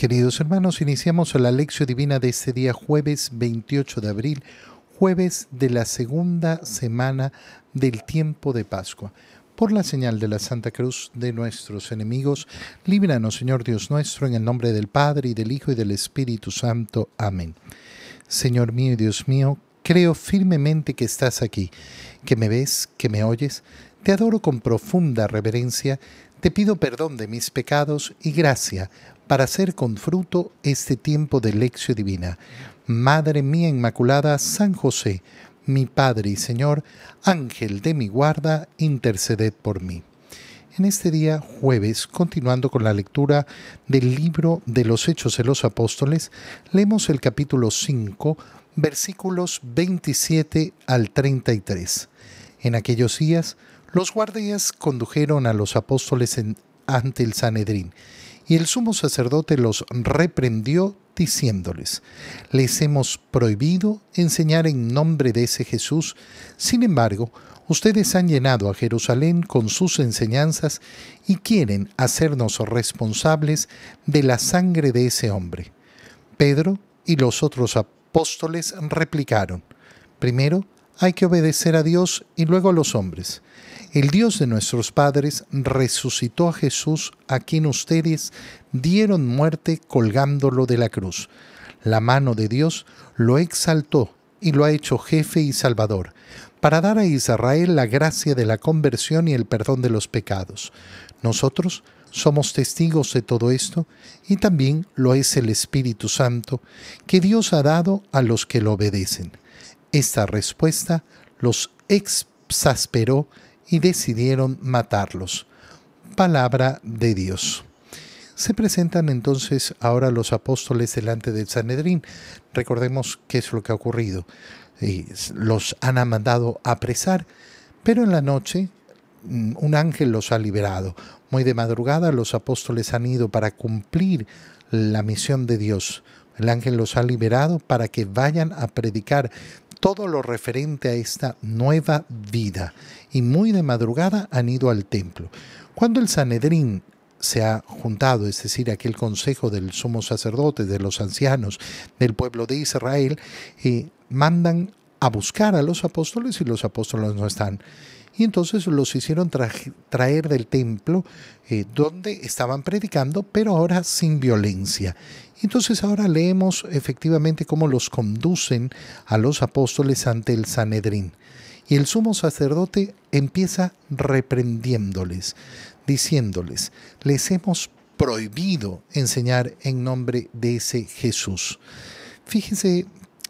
Queridos hermanos, iniciamos la lección divina de este día jueves 28 de abril, jueves de la segunda semana del tiempo de Pascua. Por la señal de la Santa Cruz de nuestros enemigos, líbranos, Señor Dios nuestro, en el nombre del Padre y del Hijo y del Espíritu Santo. Amén. Señor mío y Dios mío, creo firmemente que estás aquí, que me ves, que me oyes. Te adoro con profunda reverencia, te pido perdón de mis pecados y gracia para hacer con fruto este tiempo de lección divina. Madre mía Inmaculada, San José, mi Padre y Señor, Ángel de mi guarda, interceded por mí. En este día, jueves, continuando con la lectura del libro de los Hechos de los Apóstoles, leemos el capítulo 5, versículos 27 al 33. En aquellos días, los guardias condujeron a los apóstoles ante el Sanedrín y el sumo sacerdote los reprendió diciéndoles, les hemos prohibido enseñar en nombre de ese Jesús, sin embargo, ustedes han llenado a Jerusalén con sus enseñanzas y quieren hacernos responsables de la sangre de ese hombre. Pedro y los otros apóstoles replicaron, primero, hay que obedecer a Dios y luego a los hombres. El Dios de nuestros padres resucitó a Jesús a quien ustedes dieron muerte colgándolo de la cruz. La mano de Dios lo exaltó y lo ha hecho jefe y salvador, para dar a Israel la gracia de la conversión y el perdón de los pecados. Nosotros somos testigos de todo esto y también lo es el Espíritu Santo que Dios ha dado a los que lo obedecen. Esta respuesta los exasperó y decidieron matarlos. Palabra de Dios. Se presentan entonces ahora los apóstoles delante del Sanedrín. Recordemos qué es lo que ha ocurrido. Los han mandado a apresar, pero en la noche mm, un ángel los ha liberado. Muy de madrugada los apóstoles han ido para cumplir la misión de Dios. El ángel los ha liberado para que vayan a predicar todo lo referente a esta nueva vida y muy de madrugada han ido al templo. Cuando el Sanedrín se ha juntado, es decir, aquel consejo del sumo sacerdote, de los ancianos del pueblo de Israel, eh, mandan a buscar a los apóstoles y los apóstoles no están. Y entonces los hicieron traer del templo eh, donde estaban predicando, pero ahora sin violencia. Entonces ahora leemos efectivamente cómo los conducen a los apóstoles ante el Sanedrín. Y el sumo sacerdote empieza reprendiéndoles, diciéndoles, les hemos prohibido enseñar en nombre de ese Jesús. Fíjense,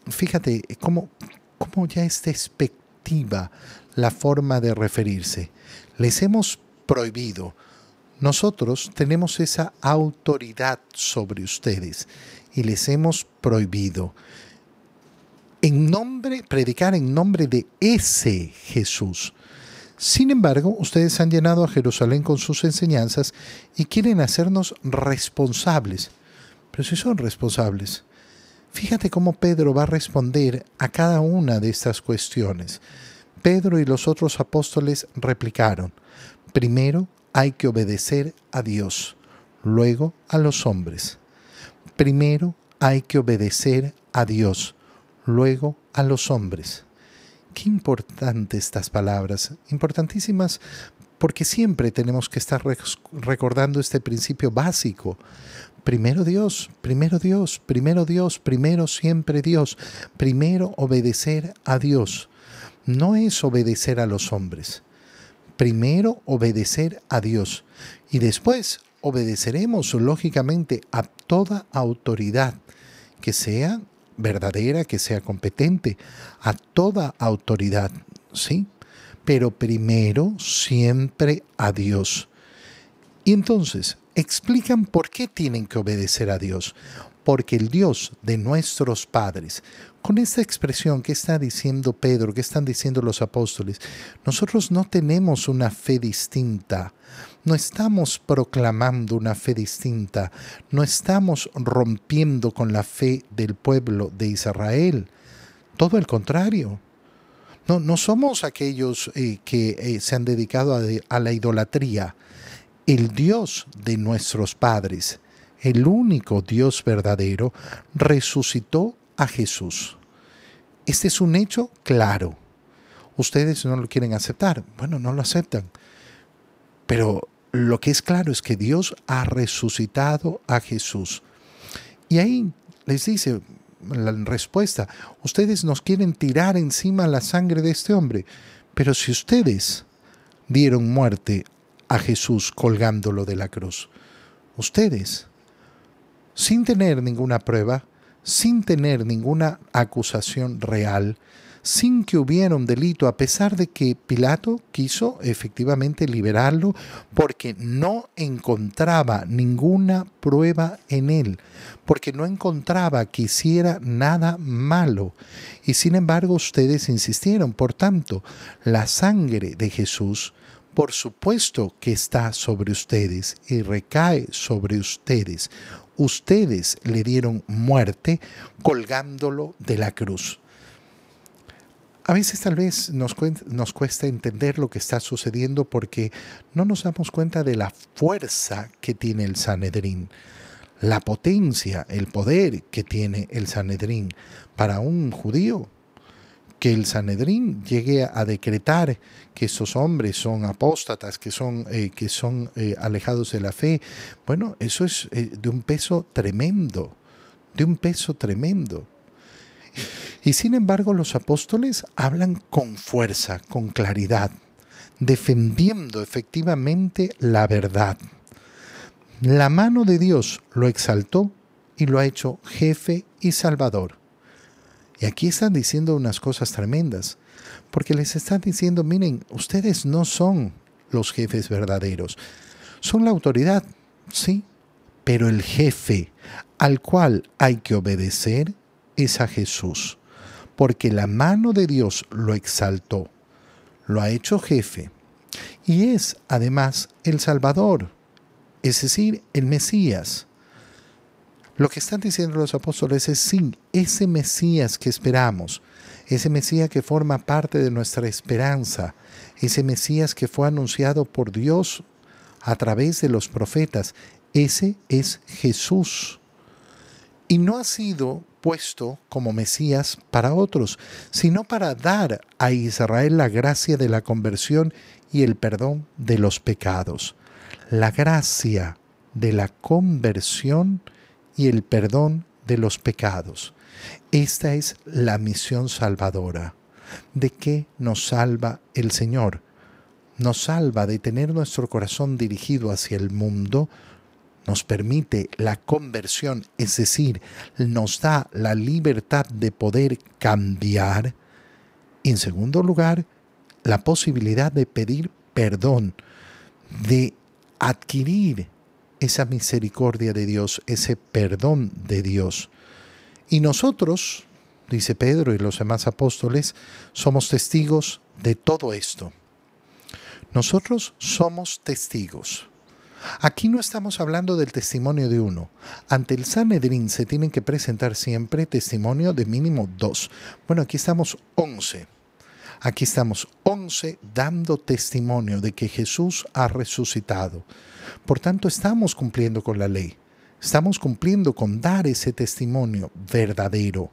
fíjate cómo, cómo ya es la forma de referirse. Les hemos prohibido nosotros tenemos esa autoridad sobre ustedes y les hemos prohibido en nombre, predicar en nombre de ese Jesús. Sin embargo, ustedes han llenado a Jerusalén con sus enseñanzas y quieren hacernos responsables. Pero si son responsables, fíjate cómo Pedro va a responder a cada una de estas cuestiones. Pedro y los otros apóstoles replicaron, primero, hay que obedecer a Dios, luego a los hombres. Primero hay que obedecer a Dios, luego a los hombres. Qué importantes estas palabras, importantísimas porque siempre tenemos que estar recordando este principio básico. Primero Dios, primero Dios, primero Dios, primero siempre Dios, primero obedecer a Dios. No es obedecer a los hombres primero obedecer a Dios y después obedeceremos lógicamente a toda autoridad que sea verdadera, que sea competente, a toda autoridad, ¿sí? Pero primero siempre a Dios. Y entonces, explican por qué tienen que obedecer a Dios porque el Dios de nuestros padres, con esta expresión que está diciendo Pedro, que están diciendo los apóstoles, nosotros no tenemos una fe distinta, no estamos proclamando una fe distinta, no estamos rompiendo con la fe del pueblo de Israel, todo el contrario. No, no somos aquellos eh, que eh, se han dedicado a la idolatría. El Dios de nuestros padres, el único Dios verdadero, resucitó a Jesús. Este es un hecho claro. Ustedes no lo quieren aceptar. Bueno, no lo aceptan. Pero lo que es claro es que Dios ha resucitado a Jesús. Y ahí les dice la respuesta, ustedes nos quieren tirar encima la sangre de este hombre, pero si ustedes dieron muerte a Jesús colgándolo de la cruz, ustedes, sin tener ninguna prueba, sin tener ninguna acusación real, sin que hubiera un delito, a pesar de que Pilato quiso efectivamente liberarlo porque no encontraba ninguna prueba en él, porque no encontraba que hiciera nada malo. Y sin embargo ustedes insistieron, por tanto, la sangre de Jesús, por supuesto que está sobre ustedes y recae sobre ustedes. Ustedes le dieron muerte colgándolo de la cruz. A veces tal vez nos, cuesta entender lo que está sucediendo porque no nos damos cuenta de la fuerza que tiene el Sanedrín, la potencia, el poder que tiene el Sanedrín. Para un judío, que el Sanedrín llegue a decretar que esos hombres son apóstatas, que son, eh, que son eh, alejados de la fe, bueno, eso es eh, de un peso tremendo, de un peso tremendo. Y sin embargo los apóstoles hablan con fuerza, con claridad, defendiendo efectivamente la verdad. La mano de Dios lo exaltó y lo ha hecho jefe y salvador. Y aquí están diciendo unas cosas tremendas, porque les están diciendo, miren, ustedes no son los jefes verdaderos, son la autoridad, sí, pero el jefe al cual hay que obedecer es a Jesús, porque la mano de Dios lo exaltó, lo ha hecho jefe, y es además el Salvador, es decir, el Mesías. Lo que están diciendo los apóstoles es sí, ese Mesías que esperamos, ese Mesías que forma parte de nuestra esperanza, ese Mesías que fue anunciado por Dios a través de los profetas, ese es Jesús. Y no ha sido puesto como Mesías para otros, sino para dar a Israel la gracia de la conversión y el perdón de los pecados. La gracia de la conversión y el perdón de los pecados. Esta es la misión salvadora. ¿De qué nos salva el Señor? Nos salva de tener nuestro corazón dirigido hacia el mundo, nos permite la conversión, es decir, nos da la libertad de poder cambiar. En segundo lugar, la posibilidad de pedir perdón, de adquirir esa misericordia de Dios, ese perdón de Dios. Y nosotros, dice Pedro y los demás apóstoles, somos testigos de todo esto. Nosotros somos testigos. Aquí no estamos hablando del testimonio de uno. Ante el Sanedrín se tienen que presentar siempre testimonio de mínimo dos. Bueno, aquí estamos once. Aquí estamos once dando testimonio de que Jesús ha resucitado. Por tanto, estamos cumpliendo con la ley. Estamos cumpliendo con dar ese testimonio verdadero.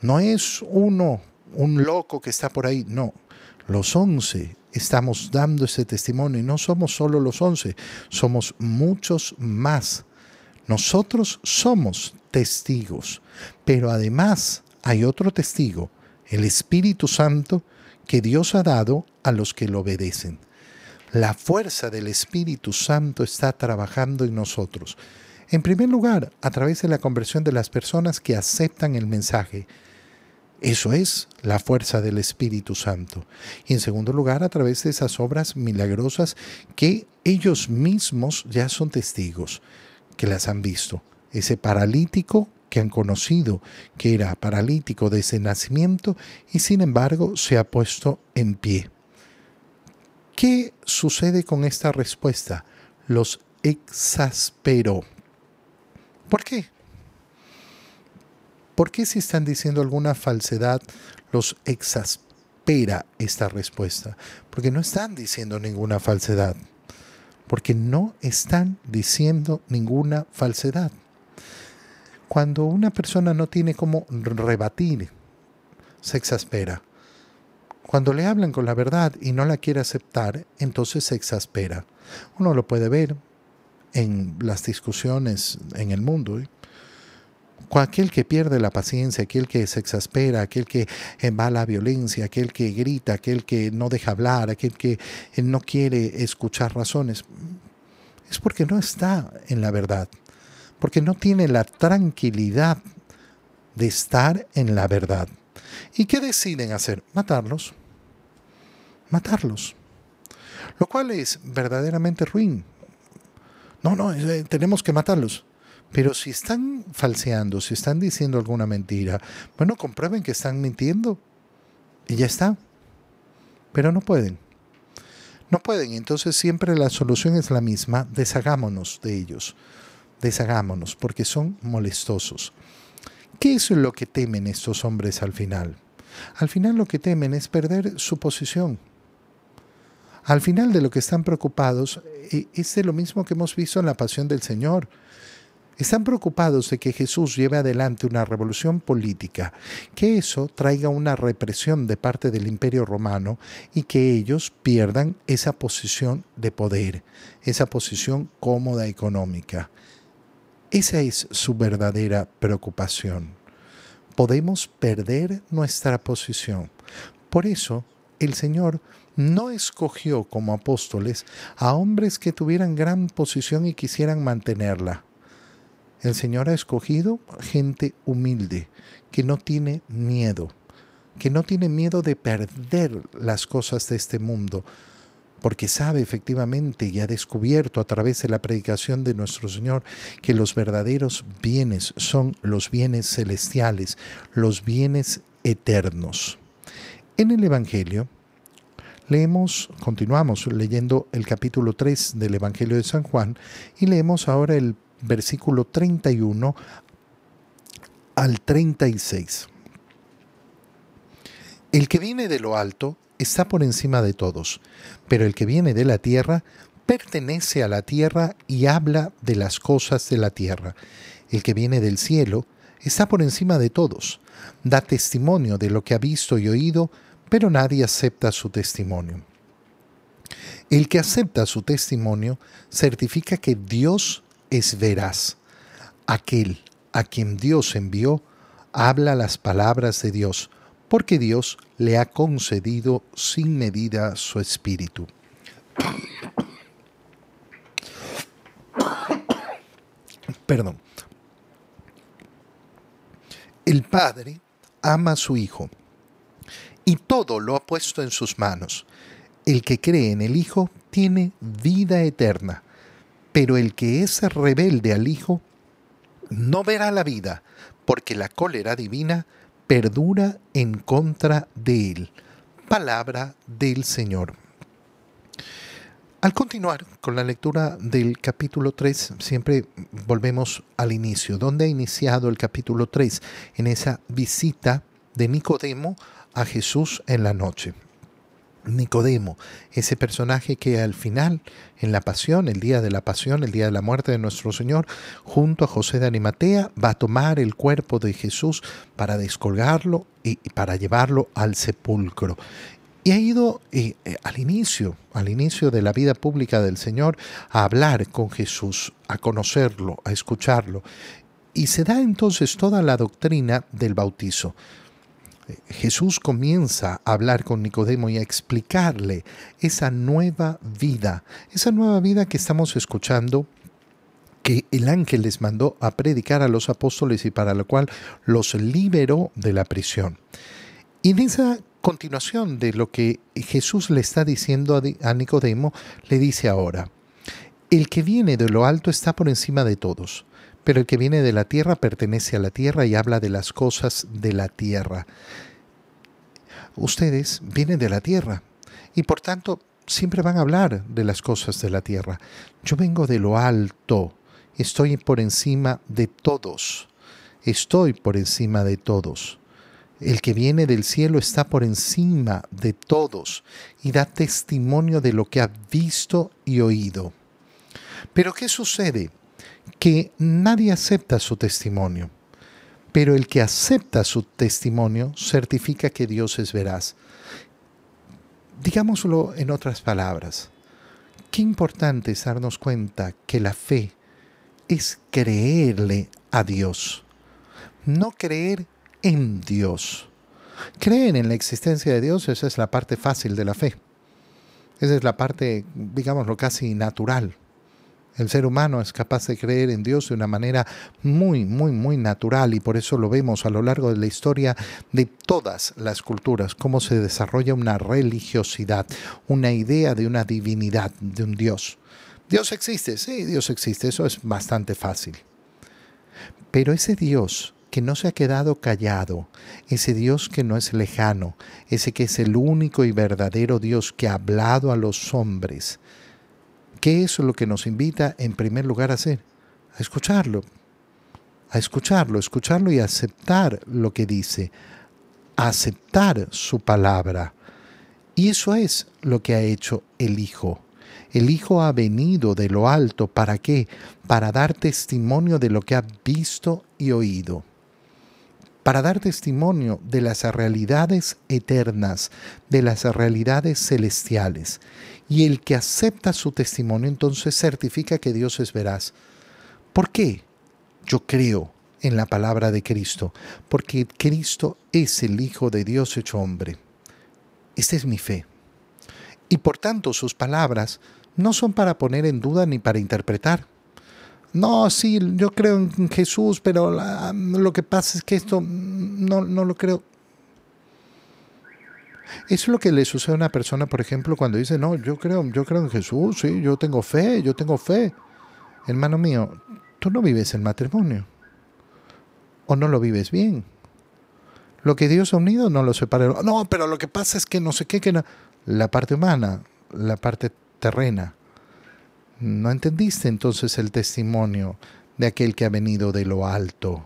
No es uno, un loco que está por ahí, no. Los once estamos dando ese testimonio y no somos solo los once, somos muchos más. Nosotros somos testigos, pero además hay otro testigo, el Espíritu Santo, que Dios ha dado a los que lo obedecen. La fuerza del Espíritu Santo está trabajando en nosotros. En primer lugar, a través de la conversión de las personas que aceptan el mensaje, eso es la fuerza del Espíritu Santo. Y en segundo lugar, a través de esas obras milagrosas que ellos mismos ya son testigos, que las han visto. Ese paralítico que han conocido que era paralítico desde nacimiento y sin embargo se ha puesto en pie. ¿Qué sucede con esta respuesta? Los exasperó. ¿Por qué? ¿Por qué si están diciendo alguna falsedad los exaspera esta respuesta? Porque no están diciendo ninguna falsedad. porque no están diciendo ninguna falsedad. Cuando una persona no tiene cómo rebatir, se exaspera. Cuando le hablan con la verdad y no la quiere aceptar, entonces se exaspera. Uno lo puede ver en las discusiones en el mundo. ¿eh? Aquel que pierde la paciencia, aquel que se exaspera, aquel que va a la violencia, aquel que grita, aquel que no deja hablar, aquel que no quiere escuchar razones, es porque no está en la verdad, porque no tiene la tranquilidad de estar en la verdad. ¿Y qué deciden hacer? Matarlos matarlos. Lo cual es verdaderamente ruin. No, no, eh, tenemos que matarlos. Pero si están falseando, si están diciendo alguna mentira, bueno, comprueben que están mintiendo y ya está. Pero no pueden. No pueden. Entonces siempre la solución es la misma. Deshagámonos de ellos. Deshagámonos porque son molestosos. ¿Qué es lo que temen estos hombres al final? Al final lo que temen es perder su posición, al final de lo que están preocupados eh, es de lo mismo que hemos visto en la pasión del Señor. Están preocupados de que Jesús lleve adelante una revolución política, que eso traiga una represión de parte del imperio romano y que ellos pierdan esa posición de poder, esa posición cómoda económica. Esa es su verdadera preocupación. Podemos perder nuestra posición. Por eso el Señor no escogió como apóstoles a hombres que tuvieran gran posición y quisieran mantenerla. El Señor ha escogido gente humilde, que no tiene miedo, que no tiene miedo de perder las cosas de este mundo, porque sabe efectivamente y ha descubierto a través de la predicación de nuestro Señor que los verdaderos bienes son los bienes celestiales, los bienes eternos. En el Evangelio, Leemos, continuamos leyendo el capítulo 3 del Evangelio de San Juan y leemos ahora el versículo 31 al 36. El que viene de lo alto está por encima de todos, pero el que viene de la tierra pertenece a la tierra y habla de las cosas de la tierra. El que viene del cielo está por encima de todos, da testimonio de lo que ha visto y oído, pero nadie acepta su testimonio. El que acepta su testimonio certifica que Dios es veraz. Aquel a quien Dios envió habla las palabras de Dios, porque Dios le ha concedido sin medida su espíritu. Perdón. El Padre ama a su Hijo y todo lo ha puesto en sus manos. El que cree en el Hijo tiene vida eterna, pero el que es rebelde al Hijo no verá la vida, porque la cólera divina perdura en contra de él. Palabra del Señor. Al continuar con la lectura del capítulo 3, siempre volvemos al inicio. ¿Dónde ha iniciado el capítulo 3? En esa visita de Nicodemo a Jesús en la noche. Nicodemo, ese personaje que al final, en la pasión, el día de la pasión, el día de la muerte de nuestro Señor, junto a José de Animatea, va a tomar el cuerpo de Jesús para descolgarlo y para llevarlo al sepulcro. Y ha ido eh, eh, al inicio, al inicio de la vida pública del Señor, a hablar con Jesús, a conocerlo, a escucharlo. Y se da entonces toda la doctrina del bautizo. Jesús comienza a hablar con Nicodemo y a explicarle esa nueva vida, esa nueva vida que estamos escuchando que el ángel les mandó a predicar a los apóstoles y para lo cual los liberó de la prisión. Y en esa continuación de lo que Jesús le está diciendo a Nicodemo, le dice ahora, el que viene de lo alto está por encima de todos, pero el que viene de la tierra pertenece a la tierra y habla de las cosas de la tierra. Ustedes vienen de la tierra y por tanto siempre van a hablar de las cosas de la tierra. Yo vengo de lo alto, estoy por encima de todos, estoy por encima de todos. El que viene del cielo está por encima de todos y da testimonio de lo que ha visto y oído. Pero ¿qué sucede? Que nadie acepta su testimonio. Pero el que acepta su testimonio certifica que Dios es veraz. Digámoslo en otras palabras. Qué importante es darnos cuenta que la fe es creerle a Dios, no creer en Dios. Creer en la existencia de Dios, esa es la parte fácil de la fe. Esa es la parte, digámoslo, casi natural. El ser humano es capaz de creer en Dios de una manera muy, muy, muy natural y por eso lo vemos a lo largo de la historia de todas las culturas, cómo se desarrolla una religiosidad, una idea de una divinidad, de un Dios. Dios existe, sí, Dios existe, eso es bastante fácil. Pero ese Dios que no se ha quedado callado, ese Dios que no es lejano, ese que es el único y verdadero Dios que ha hablado a los hombres, ¿Qué es lo que nos invita en primer lugar a hacer? A escucharlo, a escucharlo, escucharlo y aceptar lo que dice, aceptar su palabra. Y eso es lo que ha hecho el Hijo. El Hijo ha venido de lo alto, ¿para qué? Para dar testimonio de lo que ha visto y oído para dar testimonio de las realidades eternas, de las realidades celestiales. Y el que acepta su testimonio entonces certifica que Dios es veraz. ¿Por qué? Yo creo en la palabra de Cristo, porque Cristo es el Hijo de Dios hecho hombre. Esta es mi fe. Y por tanto sus palabras no son para poner en duda ni para interpretar. No, sí, yo creo en Jesús, pero lo que pasa es que esto no, no lo creo. Eso es lo que le sucede a una persona, por ejemplo, cuando dice, no, yo creo, yo creo en Jesús, sí, yo tengo fe, yo tengo fe. Hermano mío, tú no vives el matrimonio. O no lo vives bien. Lo que Dios ha unido no lo separa. No, pero lo que pasa es que no sé qué, que. La parte humana, la parte terrena. No entendiste entonces el testimonio de aquel que ha venido de lo alto.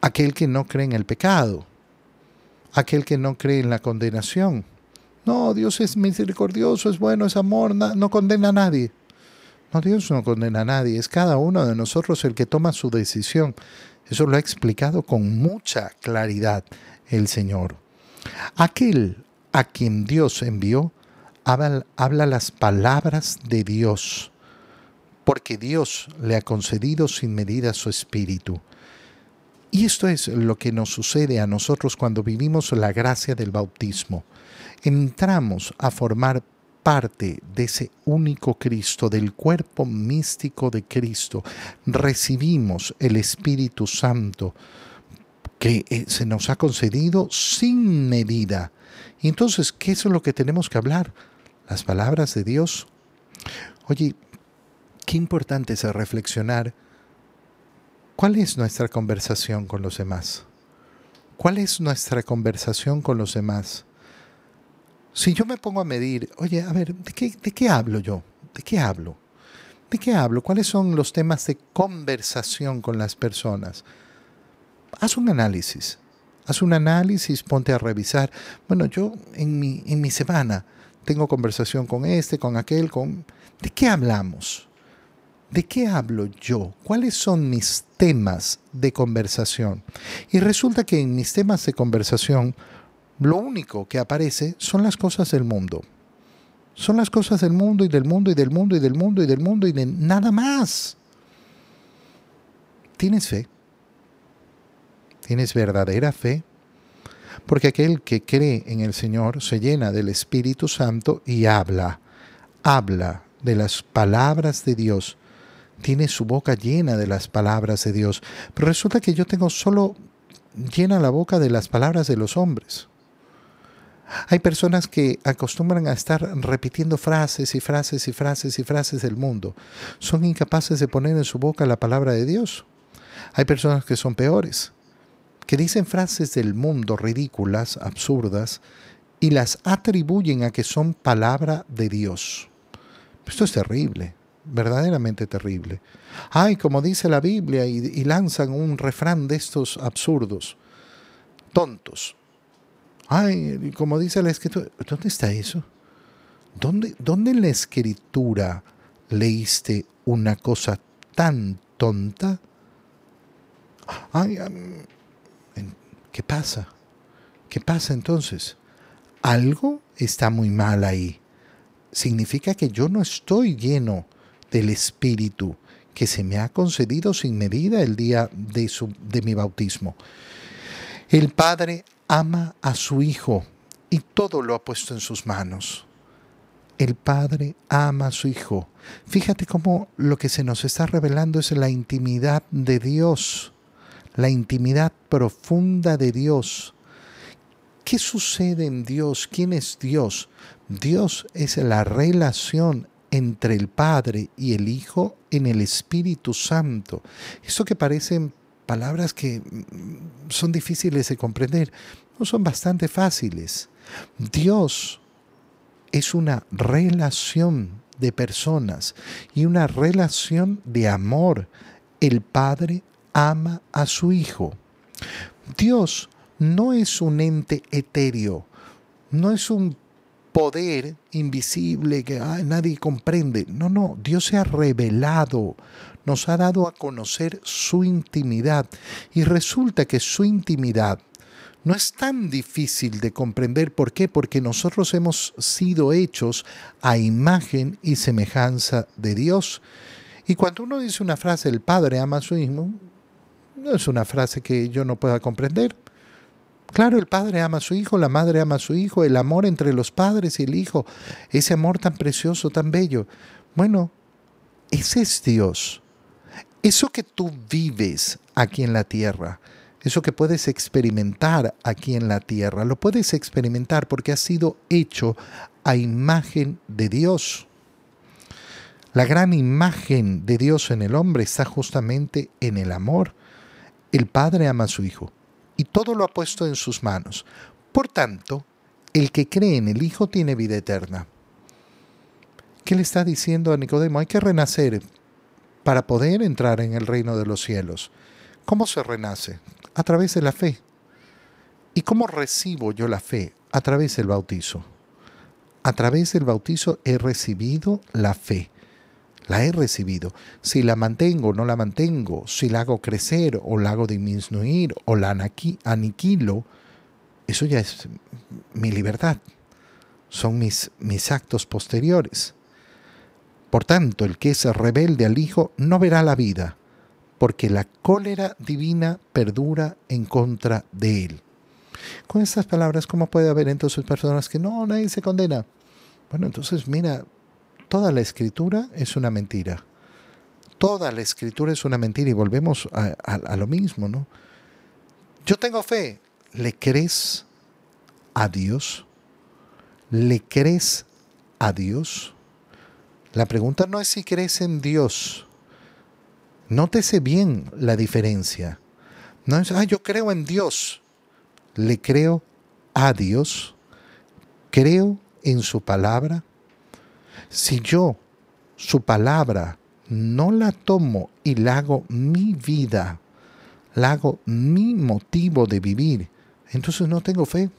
Aquel que no cree en el pecado aquel que no cree en la condenación. No, Dios es misericordioso, es bueno, es amor, no condena a nadie. No, Dios no condena a nadie, es cada uno de nosotros el que toma su decisión. Eso lo ha explicado con mucha claridad el Señor. Aquel a quien Dios envió habla, las palabras de Dios, porque Dios le ha concedido sin medida su espíritu. Y esto es lo que nos sucede a nosotros cuando vivimos la gracia del bautismo. Entramos a formar parte de ese único Cristo, del cuerpo místico de Cristo. Recibimos el Espíritu Santo que eh, se nos ha concedido sin medida. Y entonces, ¿qué es lo que tenemos que hablar? Las palabras de Dios. Oye, qué importante es reflexionar ¿Cuál es nuestra conversación con los demás? ¿Cuál es nuestra conversación con los demás? Si yo me pongo a medir, oye, a ver, ¿de qué, de qué hablo yo? ¿De qué hablo? ¿De qué hablo? ¿Cuáles son los temas de conversación con las personas? Haz un análisis. Haz un análisis, ponte a revisar. Bueno, yo en mi, en mi semana tengo conversación con este, con aquel, con... ¿De qué hablamos? ¿De qué hablo yo? ¿Cuáles son mis temas de conversación? Y resulta que en mis temas de conversación lo único que aparece son las cosas del mundo. Son las cosas del mundo y del mundo y del mundo y del mundo y del mundo y de nada más. ¿Tienes fe? ¿Tienes verdadera fe? Porque aquel que cree en el Señor se llena del Espíritu Santo y habla, habla de las palabras de Dios tiene su boca llena de las palabras de Dios. Pero resulta que yo tengo solo llena la boca de las palabras de los hombres. Hay personas que acostumbran a estar repitiendo frases y frases y frases y frases del mundo. Son incapaces de poner en su boca la palabra de Dios. Hay personas que son peores, que dicen frases del mundo ridículas, absurdas, y las atribuyen a que son palabra de Dios. Esto es terrible verdaderamente terrible. Ay, como dice la Biblia, y, lanzan un refrán de estos absurdos, tontos. Ay, como dice la escritura, ¿dónde está eso? ¿Dónde, ¿Dónde en la escritura leíste una cosa tan tonta? Ay, ¿Qué pasa? ¿Qué pasa entonces? Algo está muy mal ahí. Significa que yo no estoy lleno del Espíritu que se me ha concedido sin medida el día de, su, de mi bautismo. El Padre ama a su Hijo y todo lo ha puesto en sus manos. El Padre ama a su Hijo. Fíjate cómo lo que se nos está revelando es la intimidad de Dios, la intimidad profunda de Dios. ¿Qué sucede en Dios? ¿Quién es Dios? Dios es la relación entre el Padre y el Hijo en el Espíritu Santo. Esto que parecen palabras que mm, son difíciles de comprender, no son bastante fáciles. Dios es una relación de personas y una relación de amor. El Padre ama a su Hijo. Dios no es un ente etéreo, no es un poder invisible que nadie comprende. No, no, Dios se ha revelado, nos ha dado a conocer su intimidad y resulta que su intimidad no es tan difícil de comprender. ¿Por qué? Porque nosotros hemos sido hechos a imagen y semejanza de Dios. Y cuando uno dice una frase, el Padre ama a su Hijo, no es una frase que yo no pueda comprender. Claro, el padre ama a su hijo, la madre ama a su hijo, el amor entre los padres y el hijo, ese amor tan precioso, tan bello. Bueno, ese es Dios. Eso que tú vives aquí en la tierra, eso que puedes experimentar aquí en la tierra, lo puedes experimentar porque ha sido hecho a imagen de Dios. La gran imagen de Dios en el hombre está justamente en el amor. El Padre ama a su Hijo y todo lo ha puesto en sus manos. Por tanto, el que cree en el Hijo tiene vida eterna. ¿Qué le está diciendo a Nicodemo? Hay que renacer para poder entrar en el reino de los cielos. ¿Cómo se renace? A través de la fe. ¿Y cómo recibo yo la fe? A través del bautizo. A través del bautizo he recibido la fe la he recibido. Si la mantengo o no la mantengo, si la hago crecer o la hago disminuir o la aniquilo, eso ya es mi libertad. Son mis, mis actos posteriores. Por tanto, el que es rebelde al Hijo no verá la vida, porque la cólera divina perdura en contra de él. Con estas palabras, ¿cómo puede haber entonces personas que no, nadie se condena? Bueno, entonces mira, toda la escritura es una mentira. Toda la escritura es una mentira y volvemos a, lo mismo, ¿no? Yo tengo fe. ¿Le crees a Dios? ¿Le crees a Dios? La pregunta no es si crees en Dios. Nótese bien la diferencia. No es, ah, yo creo en Dios. Le creo a Dios. Creo en su palabra si yo su palabra no la tomo y la hago mi vida, la hago mi motivo de vivir, entonces no tengo fe.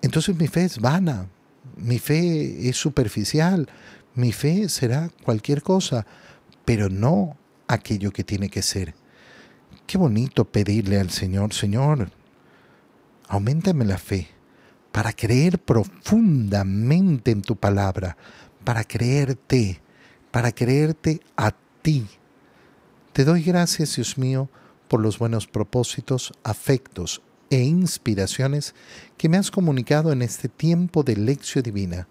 Entonces mi fe es vana, mi fe es superficial, mi fe será cualquier cosa, pero no aquello que tiene que ser. Qué bonito pedirle al Señor, Señor, aumentame la fe para creer profundamente en tu palabra, para creerte, para creerte a ti. Te doy gracias, Dios mío, por los buenos propósitos, afectos e inspiraciones que me has comunicado en este tiempo de lección divina.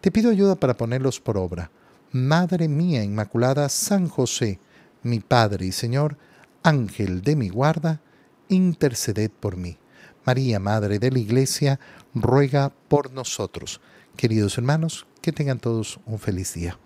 Te pido ayuda para ponerlos por obra. Madre mía Inmaculada, San José, mi Padre y Señor, Ángel de mi guarda, interceded por mí. María, Madre de la Iglesia, ruega por nosotros. Queridos hermanos, que tengan todos un feliz día.